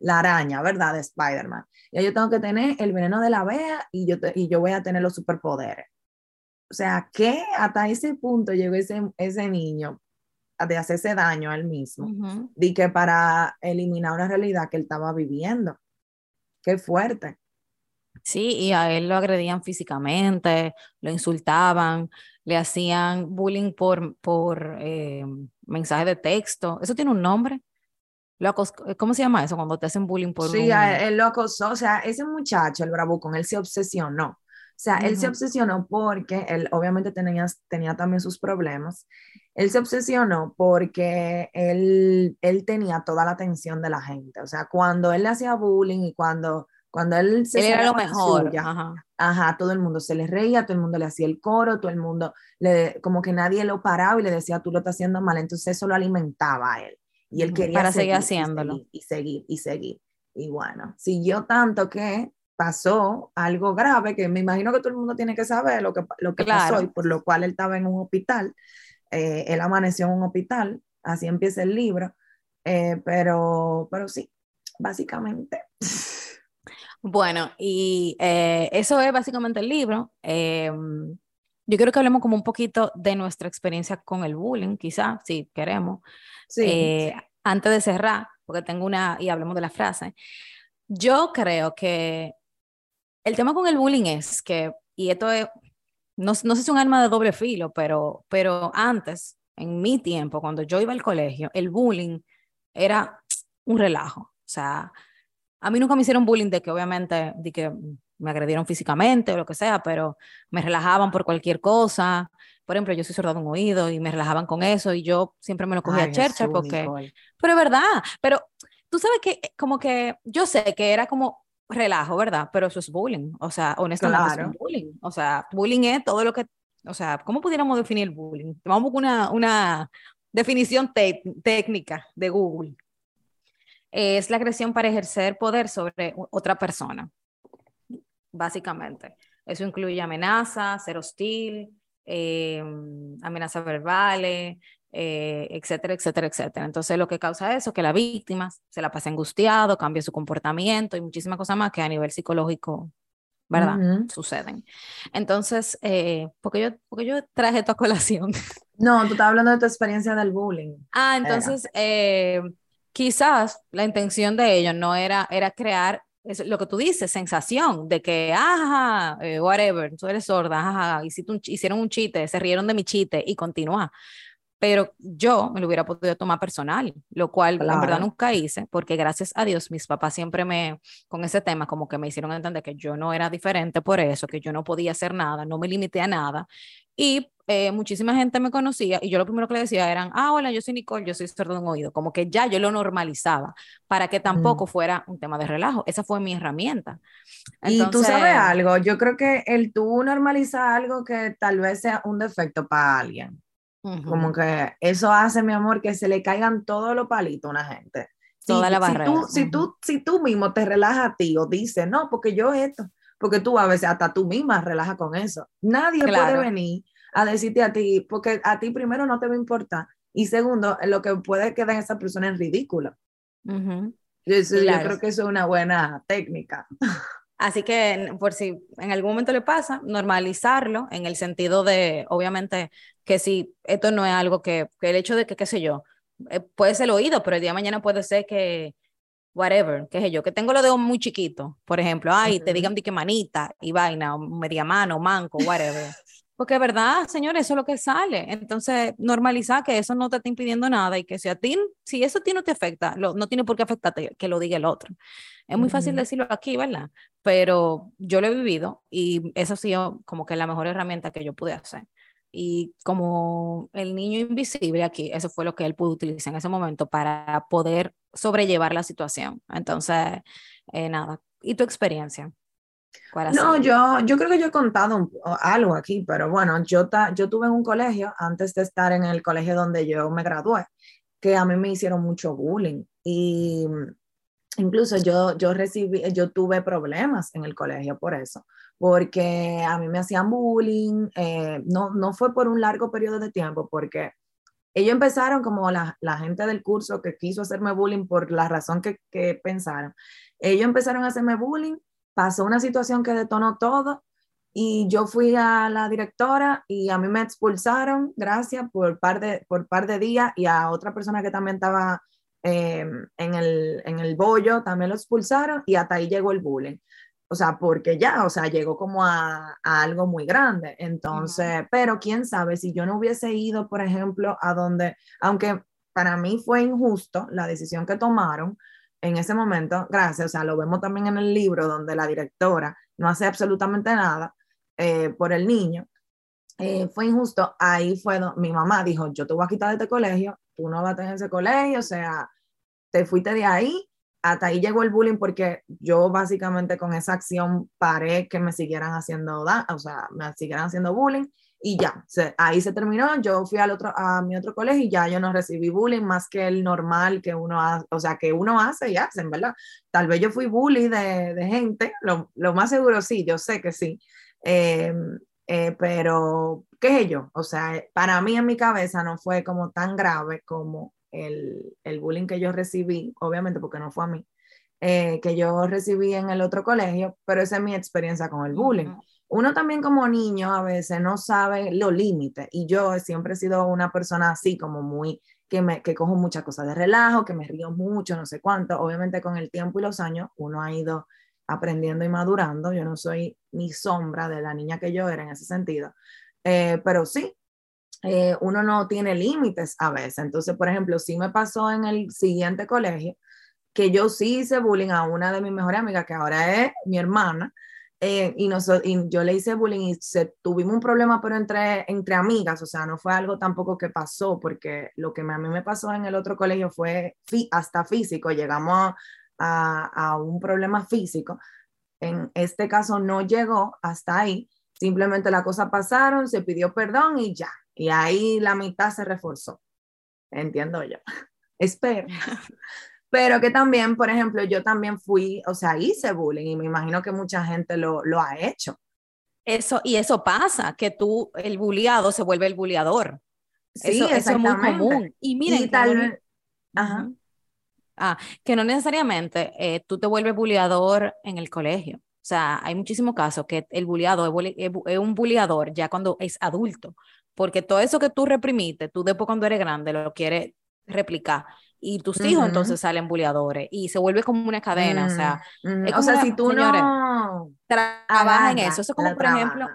Speaker 2: la, araña, ¿verdad? De Spider-Man. Ya yo tengo que tener el veneno de la abeja y yo, y yo voy a tener los superpoderes. O sea, que hasta ese punto llegó ese, ese niño de hacerse daño a él mismo, de que para eliminar una realidad que él estaba viviendo. Qué fuerte.
Speaker 1: Sí, y a él lo agredían físicamente, lo insultaban, le hacían bullying por, por eh, mensaje de texto. ¿Eso tiene un nombre? ¿Cómo se llama eso cuando te hacen bullying por
Speaker 2: Sí, él lo acosó. O sea, ese muchacho, el bravucón, él se obsesionó O sea, él se obsesionó porque él obviamente tenía, tenía también sus problemas. Él se obsesionó porque él, él tenía toda la atención de la gente. O sea, cuando él le hacía bullying y cuando, cuando él
Speaker 1: se... Él era lo mejor.
Speaker 2: ajá. todo el mundo se le reía, todo el mundo le hacía el coro, todo el mundo, le, como que nadie lo paraba y le decía, tú lo estás haciendo mal. Entonces eso lo alimentaba a él. Y él quería
Speaker 1: Para seguir, haciéndolo.
Speaker 2: y seguir, y seguir. Y bueno, siguió tanto que pasó algo grave que me imagino que todo el mundo tiene que saber lo que, lo que pasó y por lo cual él estaba en un hospital. Eh, él amaneció en un hospital, así empieza el libro, eh, pero, pero sí, básicamente.
Speaker 1: Bueno, y eh, eso es básicamente el libro. Em, yo quiero que hablemos como un poquito de nuestra experiencia con el bullying, quizás, si queremos. Sí. Antes de cerrar, porque tengo una, y hablemos de la frase. Yo creo que el tema con el bullying es que, y esto es, no, no sé si es un arma de doble filo, pero, pero antes, en mi tiempo, cuando yo iba al colegio, el bullying era un relajo. O sea, a mí nunca me hicieron bullying de que obviamente, de que me agredieron físicamente o lo que sea, pero me relajaban por cualquier cosa. Por ejemplo, yo soy sorda de un oído y me relajaban con eso y yo siempre me lo cogía a chercha porque... Pero es verdad, pero tú sabes que como que yo sé que era como relajo, ¿verdad? Pero eso es bullying. O sea, honestamente es bullying. O sea, bullying es todo lo que, o sea, ¿cómo pudiéramos definir bullying? Vamos con una, una definición técnica de Google. Es la agresión para ejercer poder sobre otra persona, básicamente. Eso incluye amenaza, ser hostil, eh, amenazas verbales, eh, etcétera, etcétera, etcétera. Entonces lo que causa eso es que la víctima se la pasa angustiado, cambia su comportamiento y muchísimas cosas más que a nivel psicológico, ¿verdad? Suceden. Entonces, eh, porque, yo, porque yo traje tu colación.
Speaker 2: No, tú estás hablando de tu experiencia del bullying.
Speaker 1: Ah, entonces, eh, quizás la intención de ellos no era, era crear es lo que tú dices, sensación de que, ajá, whatever, tú eres sorda, ajá, hicieron un chiste, se rieron de mi chiste y continúa pero yo me lo hubiera podido tomar personal, lo cual en verdad nunca hice, porque gracias a Dios mis papás siempre me, con ese tema, como que me hicieron entender que yo no era diferente por eso, que yo no podía hacer nada, no me limité a nada. Y eh, muchísima gente me conocía y yo lo primero que le decía eran, ah, hola, yo soy Nicole, yo soy sordo de un oído, como que ya yo lo normalizaba para que tampoco fuera un tema de relajo. Esa fue mi herramienta.
Speaker 2: y tú sabes algo, yo creo que el tú normalizar algo que tal vez sea un defecto para alguien como que eso hace, mi amor, que se le caigan todos los palitos a una gente.
Speaker 1: Toda la barrera.
Speaker 2: Si tú, si, tú, si tú mismo te relajas a ti o dices, no, porque yo esto, porque tú a veces hasta tú misma relajas con eso. Nadie puede venir a decirte a ti, porque a ti primero no te va a importar y segundo, lo que puede quedar en esa persona es ridículo. yo, yo creo que eso es una buena técnica.
Speaker 1: Así que por si en algún momento le pasa, normalizarlo en el sentido de, obviamente, que si esto no es algo que, que el hecho de que, qué sé yo, eh, puede ser el oído, pero el día de mañana puede ser que, whatever, qué sé yo, que tengo los dedos muy chiquitos, por ejemplo, ay, te digan de que manita y vaina, o media mano, manco, whatever. Porque verdad, señores, eso es lo que sale. Entonces, normalizar que eso no te está impidiendo nada y que si a ti, si eso a ti no te afecta, no tiene por qué afectarte que lo diga el otro. Es muy fácil decirlo aquí, ¿verdad? Pero yo lo he vivido y eso ha sido como que la mejor herramienta que yo pude hacer. Y como el niño invisible aquí, eso fue lo que él pudo utilizar en ese momento para poder sobrellevar la situación. Entonces, eh, nada. ¿Y tu experiencia?
Speaker 2: No, yo, yo creo que yo he contado algo aquí, pero bueno, yo, yo tuve en un colegio, antes de estar en el colegio donde yo me gradué, que a mí me hicieron mucho bullying y incluso yo, yo recibí, yo tuve problemas en el colegio por eso, porque a mí me hacían bullying, eh, no, no fue por un largo periodo de tiempo, porque ellos empezaron como la, la, gente del curso que quiso hacerme bullying por la razón que, que pensaron. Ellos empezaron a hacerme bullying pasó una situación que detonó todo y yo fui a la directora y a mí me expulsaron, gracias, por par de, por par de días y a otra persona que también estaba em, en, el, en el bollo también lo expulsaron y hasta ahí llegó el bullying. O sea, porque ya, o sea, llegó como a, a algo muy grande. Entonces, pero quién sabe si yo no hubiese ido, por ejemplo, a donde, aunque para mí fue injusto la decisión que tomaron, en ese momento, gracias, o sea, lo vemos también en el libro donde la directora no hace absolutamente nada, eh, por el niño, eh, fue injusto. Ahí fue donde mi mamá dijo, yo te voy a quitar de este colegio, tú no vas a tener ese colegio, o sea, te fuiste de ahí, hasta ahí llegó el bullying porque yo básicamente con esa acción paré que me siguieran haciendo, o sea, me siguieran haciendo bullying y ya, ahí se terminó, yo fui al otro, a mi otro colegio y ya yo no recibí bullying más que el normal que uno hace, o sea, que uno hace y hacen, ¿verdad? Tal vez yo fui bully de, gente, lo, más seguro sí, yo sé que sí, eh, eh, pero ¿qué es yo? O sea, para mí en mi cabeza no fue como tan grave como el, el bullying que yo recibí, obviamente porque no fue a mí, eh, que yo recibí en el otro colegio, pero esa es mi experiencia con el bullying uno también como niño a veces no sabe los límites y yo siempre he sido una persona así como muy que me que cojo muchas cosas de relajo, que me río mucho, no sé cuánto. Obviamente con el tiempo y los años uno ha ido aprendiendo y madurando. Yo no soy ni sombra de la niña que yo era en ese sentido, eh, pero sí, eh, uno no tiene límites a veces. Entonces, por ejemplo, sí me pasó en el siguiente colegio que yo sí hice bullying a una de mis mejores amigas, que ahora es mi hermana, eh, y, y, yo le hice bullying y se, tuvimos un problema, pero entre, entre amigas, o sea, no fue algo tampoco que pasó, porque lo que a mí me pasó en el otro colegio fue hasta físico, llegamos a, a, un problema físico. En este caso no llegó hasta ahí, simplemente las cosas pasaron, se pidió perdón y ya, y ahí la mitad se reforzó, entiendo yo. Espero. pero que también, por ejemplo, yo también fui, o sea, hice bullying y me imagino que mucha gente lo, lo ha hecho.
Speaker 1: Eso, y eso pasa, que tú, el bulliado se vuelve el bulliador. Sí, eso, es muy común. Y miren, tal Ajá. Ah, que no necesariamente eh, tú te vuelves bulliador en el colegio. O sea, hay muchísimos casos que el bulliado es, un bulliador ya cuando es adulto, porque todo eso que tú reprimiste, tú después cuando eres grande lo quieres replicar y tus hijos entonces salen bulleadores y se vuelve como una cadena, o sea,
Speaker 2: mm, o sea, si tú no
Speaker 1: trabajas en eso, eso es como por ejemplo,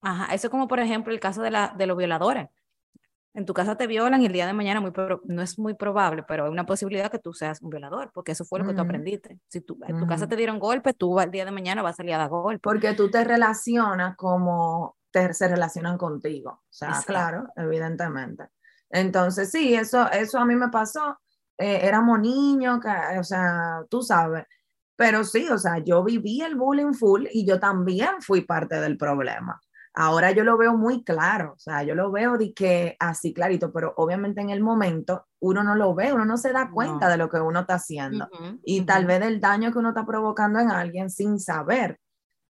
Speaker 1: ajá, eso es como por ejemplo el caso de, la, de los violadores. En tu casa te violan y el día de mañana muy no es muy probable, pero hay una posibilidad que tú seas un violador, porque eso fue lo que tú aprendiste. Si tú, en tu casa te dieron golpe, tú el día de mañana vas a salir a dar golpe.
Speaker 2: Porque tú te relacionas como te, se relacionan contigo. O sea, claro, evidentemente. Entonces, sí, eso, eso a mí me pasó. Eh, éramos niños, o sea, tú sabes. Pero sí, o sea, yo viví el bullying full y yo también fui parte del problema. Ahora yo lo veo muy claro, o sea, yo lo veo de que así clarito, pero obviamente en el momento uno no lo ve, uno no se da cuenta de lo que uno está haciendo y tal vez del daño que uno está provocando en alguien sin saber.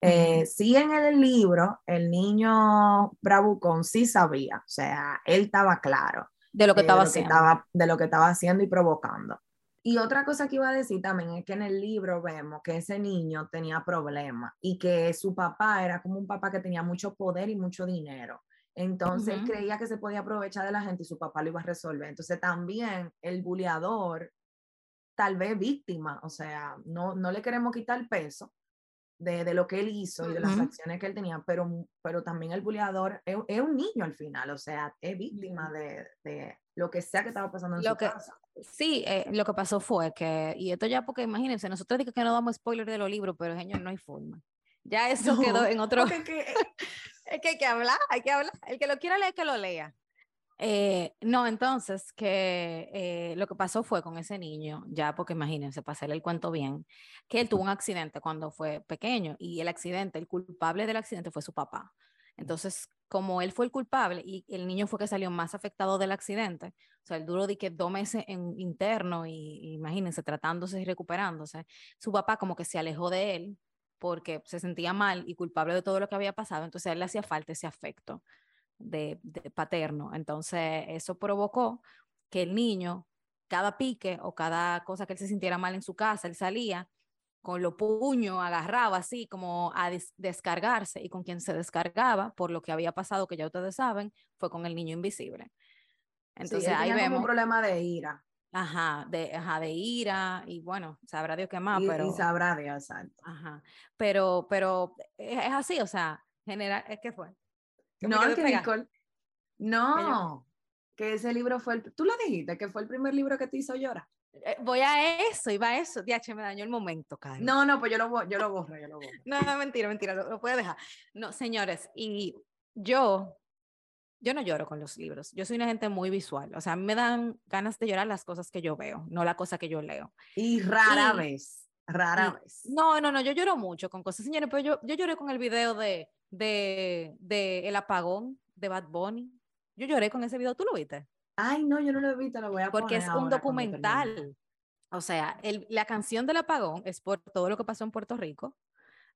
Speaker 2: Eh, sí en el libro, el niño Bravucón sí sabía, o sea, él estaba claro
Speaker 1: de lo que estaba haciendo.
Speaker 2: de lo que estaba haciendo y provocando. Y otra cosa que iba a decir también es que en el libro vemos que ese niño tenía problemas y que su papá era como un papá que tenía mucho poder y mucho dinero. Entonces él creía que se podía aprovechar de la gente y su papá lo iba a resolver. Entonces también el buleador, tal vez víctima, o sea, no, no le queremos quitar el peso, de, lo que él hizo y de las acciones que él tenía, pero, pero también el buleador es, un niño al final, o sea, es víctima de, de lo que sea que estaba pasando en
Speaker 1: lo
Speaker 2: su
Speaker 1: que,
Speaker 2: casa.
Speaker 1: Sí, eh, lo que pasó fue que, y esto ya porque imagínense, nosotros dijimos que no damos spoiler de los libros, pero señor, no hay forma. Ya eso quedó en otro... es que hay que hablar, hay que hablar. El que lo quiera leer, que lo lea. Eh, no, entonces, que eh, lo que pasó fue con ese niño, ya porque imagínense, para hacerle el cuento bien, que él tuvo un accidente cuando fue pequeño y el accidente, el culpable del accidente fue su papá. Entonces, como él fue el culpable y el niño fue que salió más afectado del accidente, o sea, el duro de que dos meses en interno y, imagínense, tratándose y recuperándose, su papá como que se alejó de él porque se sentía mal y culpable de todo lo que había pasado, entonces a él le hacía falta ese afecto de, paterno. Entonces, eso provocó que el niño, cada pique o cada cosa que él se sintiera mal en su casa, él salía con los puños, agarraba así como a descargarse y con quien se descargaba por lo que había pasado, que ya ustedes saben, fue con el niño invisible.
Speaker 2: Entonces ahí vemos un problema de ira.
Speaker 1: Ajá, de, ajá, de ira y bueno, sabrá Dios qué más, pero...
Speaker 2: Y sabrá Dios, exacto.
Speaker 1: Ajá, pero, pero es, así, o sea, general, es que
Speaker 2: No, que Nicole, no, que ese libro fue el, tú lo dijiste, que fue el primer libro que te hizo llorar.
Speaker 1: Eh, voy a eso, iba a eso. DH me dañó el momento, Karen.
Speaker 2: No, no, pues yo lo, yo lo borro, yo lo borro.
Speaker 1: No, mentira, mentira, lo, lo puedo dejar. No, señores, y yo, yo no lloro con los libros. Yo soy una gente muy visual. O sea, me dan ganas de llorar las cosas que yo veo, no la cosa que yo leo.
Speaker 2: Y rara vez, rara vez.
Speaker 1: No, no, no, yo lloro mucho con cosas. Señores, pero yo, yo lloré con el video de, de, de El Apagón de Bad Bunny. Yo lloré con ese video, ¿tú lo viste?
Speaker 2: Ay, no, yo no lo he visto, lo voy a
Speaker 1: Porque es un documental. O sea, el, la canción del apagón es por todo lo que pasó en Puerto Rico.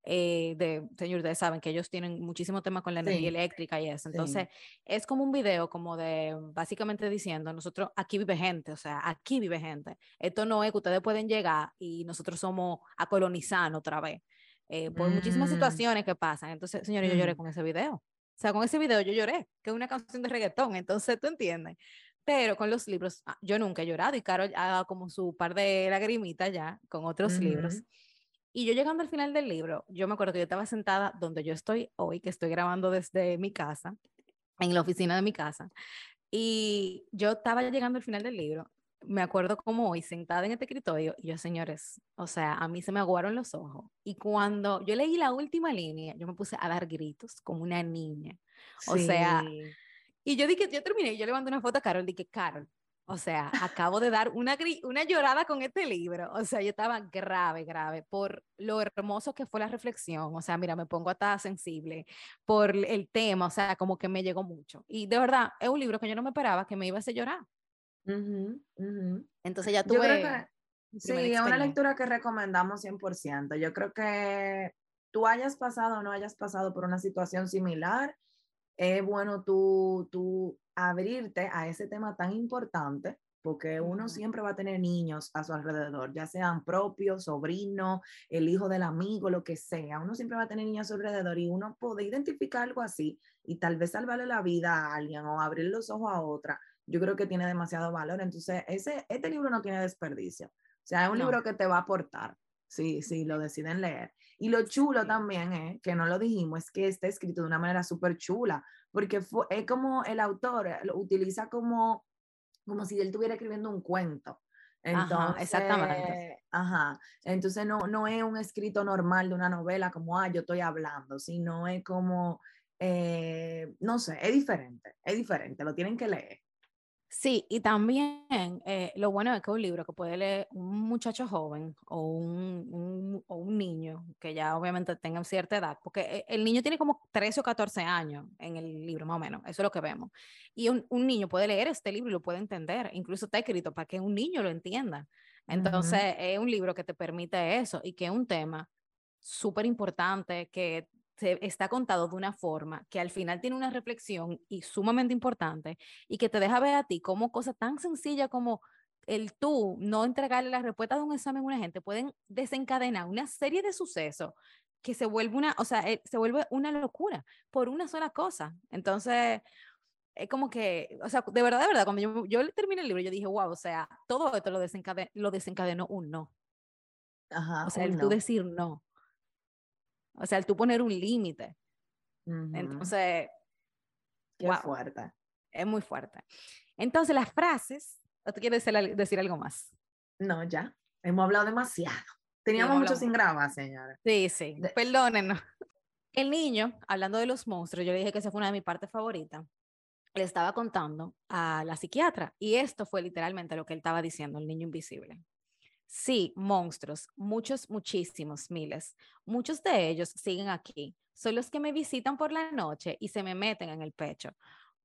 Speaker 1: Eh, de, señor, ustedes saben que ellos tienen muchísimo tema con la energía eléctrica y eso. Entonces, es como un video como de básicamente diciendo, nosotros, aquí vive gente, o sea, aquí vive gente. Esto no es que ustedes pueden llegar y nosotros somos a colonizar otra vez. Eh, por muchísimas mm. situaciones que pasan. Entonces, señores, yo lloré mm. con ese video. O sea, con ese video yo lloré, que es una canción de reggaetón, entonces tú entiendes. Pero con los libros, ah, yo nunca he llorado y Carol ha dado como su par de lagrimitas ya con otros libros. Y yo llegando al final del libro, yo me acuerdo que yo estaba sentada donde yo estoy hoy, que estoy grabando desde mi casa, en la oficina de mi casa, y yo estaba llegando al final del libro me acuerdo como hoy, sentada en este escritorio, y yo, señores, o sea, a mí se me aguaron los ojos. Y cuando yo leí la última línea, yo me puse a dar gritos como una niña. O sea, y yo dije, yo terminé, yo le mandé una foto a Carol, dije, Carol, o sea, acabo de dar una, una llorada con este libro. O sea, yo estaba grave, grave por lo hermoso que fue la reflexión. O sea, mira, me pongo hasta sensible por el tema. O sea, como que me llegó mucho. Y de verdad, es un libro que yo no me esperaba que me iba a hacer llorar. Entonces ya tuve...
Speaker 2: sí, es una lectura que recomendamos 100%. Yo creo que tú hayas pasado o no hayas pasado por una situación similar, es bueno tú, tú abrirte a ese tema tan importante porque uno siempre va a tener niños a su alrededor, ya sean propios, sobrinos, el hijo del amigo, lo que sea. Uno siempre va a tener niños a su alrededor y uno puede identificar algo así y tal vez salvarle la vida a alguien o abrir los ojos a otra yo creo que tiene demasiado valor. Entonces, ese, este libro no tiene desperdicio. O sea, es un libro que te va a aportar, si, sí, lo deciden leer. Y lo chulo también, es, que no lo dijimos, es que está escrito de una manera súper chula, porque es como el autor lo utiliza como, como si él estuviera escribiendo un cuento. Entonces, ajá, exactamente. Ajá. Entonces no, no es un escrito normal de una novela como, ah, yo estoy hablando, sino es como, eh, no sé, es diferente, es diferente, lo tienen que leer.
Speaker 1: Sí, y también eh, lo bueno es que es un libro que puede leer un muchacho joven o un, o un niño que ya obviamente tenga cierta edad, porque eh, el niño tiene como 13 o 14 años en el libro, más o menos, eso es lo que vemos. Y un, un niño puede leer este libro y lo puede entender, incluso está escrito para que un niño lo entienda. Entonces, es un libro que te permite eso y que es un tema súper importante que está contado de una forma que al final tiene una reflexión y sumamente importante y que te deja ver a ti como cosa tan sencilla como el tú no entregarle la respuesta de un examen a una gente pueden desencadenar una serie de sucesos que se vuelve una, o sea, eh, se vuelve una locura por una sola cosa. Entonces, es como que, o sea, de verdad, de verdad, cuando yo, yo terminé el libro, yo dije, wow, o sea, todo esto lo, desencadenó, lo desencadenó un no. Ajá, o sea, el tú decir no. O sea, el tú poner un límite. Entonces,
Speaker 2: Qué fuerte.
Speaker 1: Es muy fuerte. Entonces, las frases, ¿o tú quieres decir, algo más?
Speaker 2: No, ya. Hemos hablado demasiado. Teníamos mucho sin grabar, señora.
Speaker 1: Sí, sí. Perdónenos. El niño, hablando de los monstruos, yo le dije que esa fue una de mis partes favoritas. Le estaba contando a la psiquiatra y esto fue literalmente lo que él estaba diciendo, el niño invisible. Sí, monstruos, muchos, muchísimos, miles. Muchos de ellos siguen aquí. Son los que me visitan por la noche y se me meten en el pecho.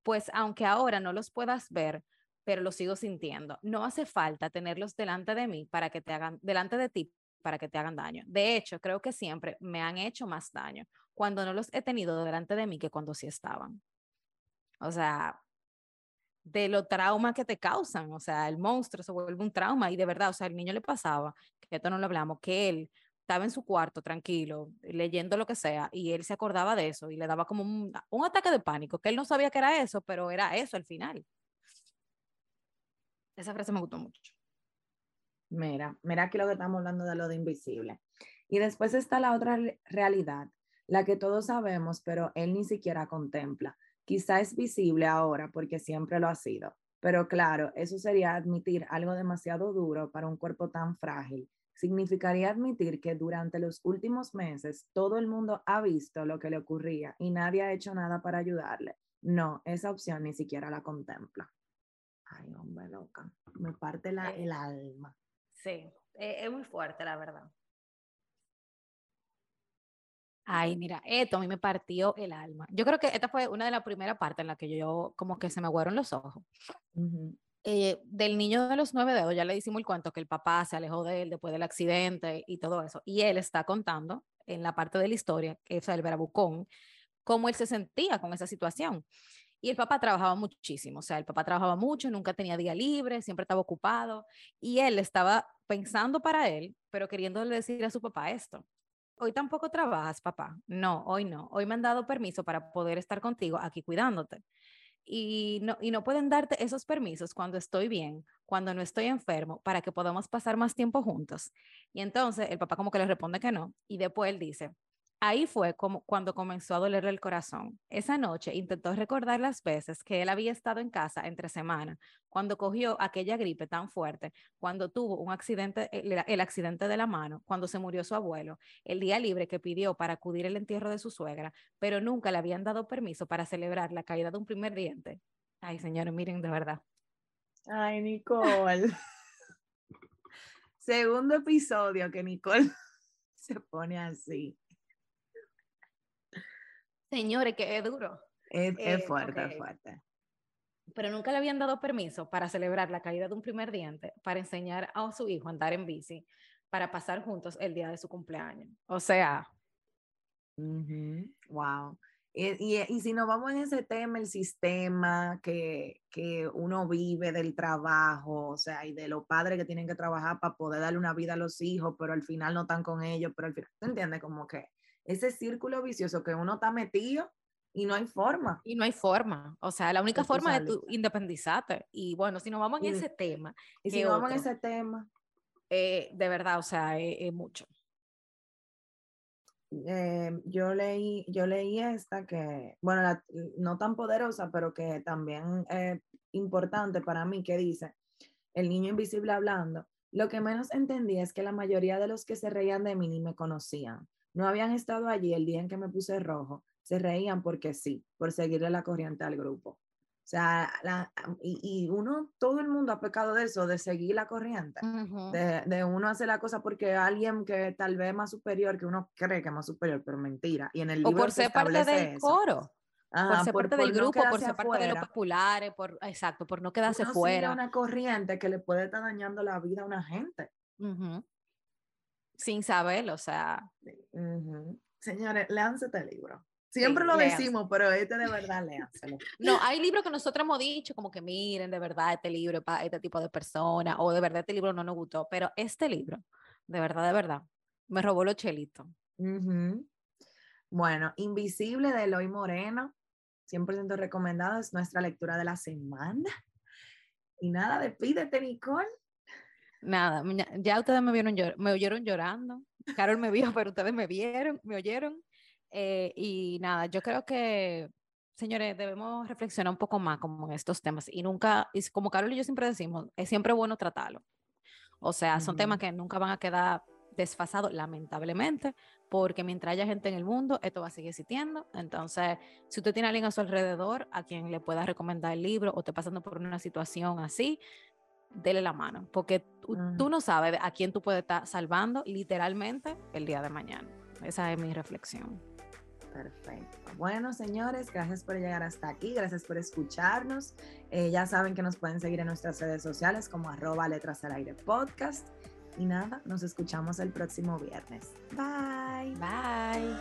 Speaker 1: Pues aunque ahora no los puedas ver, pero los sigo sintiendo. No hace falta tenerlos delante de mí para que te hagan, delante de ti para que te hagan daño. De hecho, creo que siempre me han hecho más daño cuando no los he tenido delante de mí que cuando sí estaban. O sea, de lo trauma que te causan, o sea, el monstruo se vuelve un trauma y de verdad, o sea, el niño le pasaba, que esto no lo hablamos, que él estaba en su cuarto tranquilo, leyendo lo que sea, y él se acordaba de eso y le daba como un, un ataque de pánico, que él no sabía que era eso, pero era eso al final. Esa frase me gustó mucho.
Speaker 2: Mira, mira aquí lo que estamos hablando de lo de invisible. Y después está la otra realidad, la que todos sabemos, pero él ni siquiera contempla Quizá es visible ahora porque siempre lo ha sido. Pero claro, eso sería admitir algo demasiado duro para un cuerpo tan frágil. Significaría admitir que durante los últimos meses todo el mundo ha visto lo que le ocurría y nadie ha hecho nada para ayudarle. No, esa opción ni siquiera la contempla. Ay, hombre, loca. Me parte la, el alma.
Speaker 1: Sí, e, es muy fuerte, la verdad. Ay, mira, esto a mí me partió el alma. Yo creo que esta fue una de las primeras partes en la que yo como que se me aguaron los ojos. Eh, del niño de los nueve dedos, ya le decimos el cuento que el papá se alejó de él después del accidente y todo eso. Y él está contando en la parte de la historia, que es el verabucón, cómo él se sentía con esa situación. Y el papá trabajaba muchísimo, o sea, el papá trabajaba mucho, nunca tenía día libre, siempre estaba ocupado. Y él estaba pensando para él, pero queriéndole decir a su papá esto hoy tampoco trabajas, papá. No, hoy no. Hoy me han dado permiso para poder estar contigo aquí cuidándote. Y no, y no pueden darte esos permisos cuando estoy bien, cuando no estoy enfermo, para que podamos pasar más tiempo juntos. Y entonces el papá como que le responde que no. Y después él dice, Ahí fue como cuando comenzó a dolerle el corazón. Esa noche intentó recordar las veces que él había estado en casa entre semana, cuando cogió aquella gripe tan fuerte, cuando tuvo un accidente, el, accidente de la mano, cuando se murió su abuelo, el día libre que pidió para acudir el entierro de su suegra, pero nunca le habían dado permiso para celebrar la caída de un primer diente. Ay, señores, miren de verdad.
Speaker 2: Ay, Nicole. Segundo episodio que Nicole se pone así.
Speaker 1: Señores, que es duro.
Speaker 2: Es, eh, fuerte, es fuerte.
Speaker 1: Pero nunca le habían dado permiso para celebrar la caída de un primer diente, para enseñar a su hijo a andar en bici, para pasar juntos el día de su cumpleaños. O sea.
Speaker 2: Wow. Y, y, si nos vamos en ese tema, el sistema que, que, uno vive del trabajo, o sea, y de los padres que tienen que trabajar para poder darle una vida a los hijos, pero al final no están con ellos, pero al final, ¿te entiendes? Como que ese círculo vicioso que uno está metido y no hay forma.
Speaker 1: Y no hay forma. O sea, la única forma es tu independizarte. Y bueno, si nos vamos en ese tema.
Speaker 2: Y si nos vamos en ese tema.
Speaker 1: Eh, de verdad, o sea, es, mucho.
Speaker 2: Eh, yo leí, yo leí esta que, bueno, no tan poderosa, pero que también es importante para mí, que dice, el niño invisible hablando, lo que menos entendía es que la mayoría de los que se reían de mí ni me conocían no habían estado allí el día en que me puse rojo, se reían porque sí, por seguirle la corriente al grupo. O sea, y, uno, todo el mundo ha pecado de eso, de seguir la corriente, de, uno hacer la cosa porque alguien que tal vez es más superior, que uno cree que es más superior, pero mentira. Y en el
Speaker 1: libro o por ser parte del coro. por ser parte del grupo, por ser parte de los populares, por, exacto, por no quedarse uno fuera.
Speaker 2: una corriente que le puede estar dañando la vida a una gente
Speaker 1: sin saberlo, o sea.
Speaker 2: Señores, léanse este libro. Siempre lo decimos, pero este de verdad léanselo.
Speaker 1: No, hay libros que nosotros hemos dicho, como que miren, de verdad, este libro para este tipo de personas, o de verdad este libro no nos gustó, pero este libro, de verdad, de verdad, me robó los chelitos.
Speaker 2: Bueno, Invisible de Eloy Moreno, 100% recomendado, es nuestra lectura de la semana. Y nada, despídete, Nicole.
Speaker 1: Nada, ya ustedes me vieron me oyeron llorando. Carol me vio, pero ustedes me vieron, me oyeron. Eh, y nada, yo creo que, señores, debemos reflexionar un poco más como en estos temas. Y nunca, y como Carol y yo siempre decimos, es siempre bueno tratarlo. O sea, son temas que nunca van a quedar desfasados, lamentablemente, porque mientras haya gente en el mundo, esto va a seguir existiendo. Entonces, si usted tiene a alguien a su alrededor a quien le pueda recomendar el libro o esté pasando por una situación así, dele la mano, porque mm. tú, no sabes a quién tú puedes estar salvando literalmente el día de mañana. Esa es mi reflexión.
Speaker 2: Perfecto. Bueno, señores, gracias por llegar hasta aquí, gracias por escucharnos. Eh, ya saben que nos pueden seguir en nuestras redes sociales como arroba letras al aire podcast. Y nada, nos escuchamos el próximo viernes. Bye.
Speaker 1: Bye.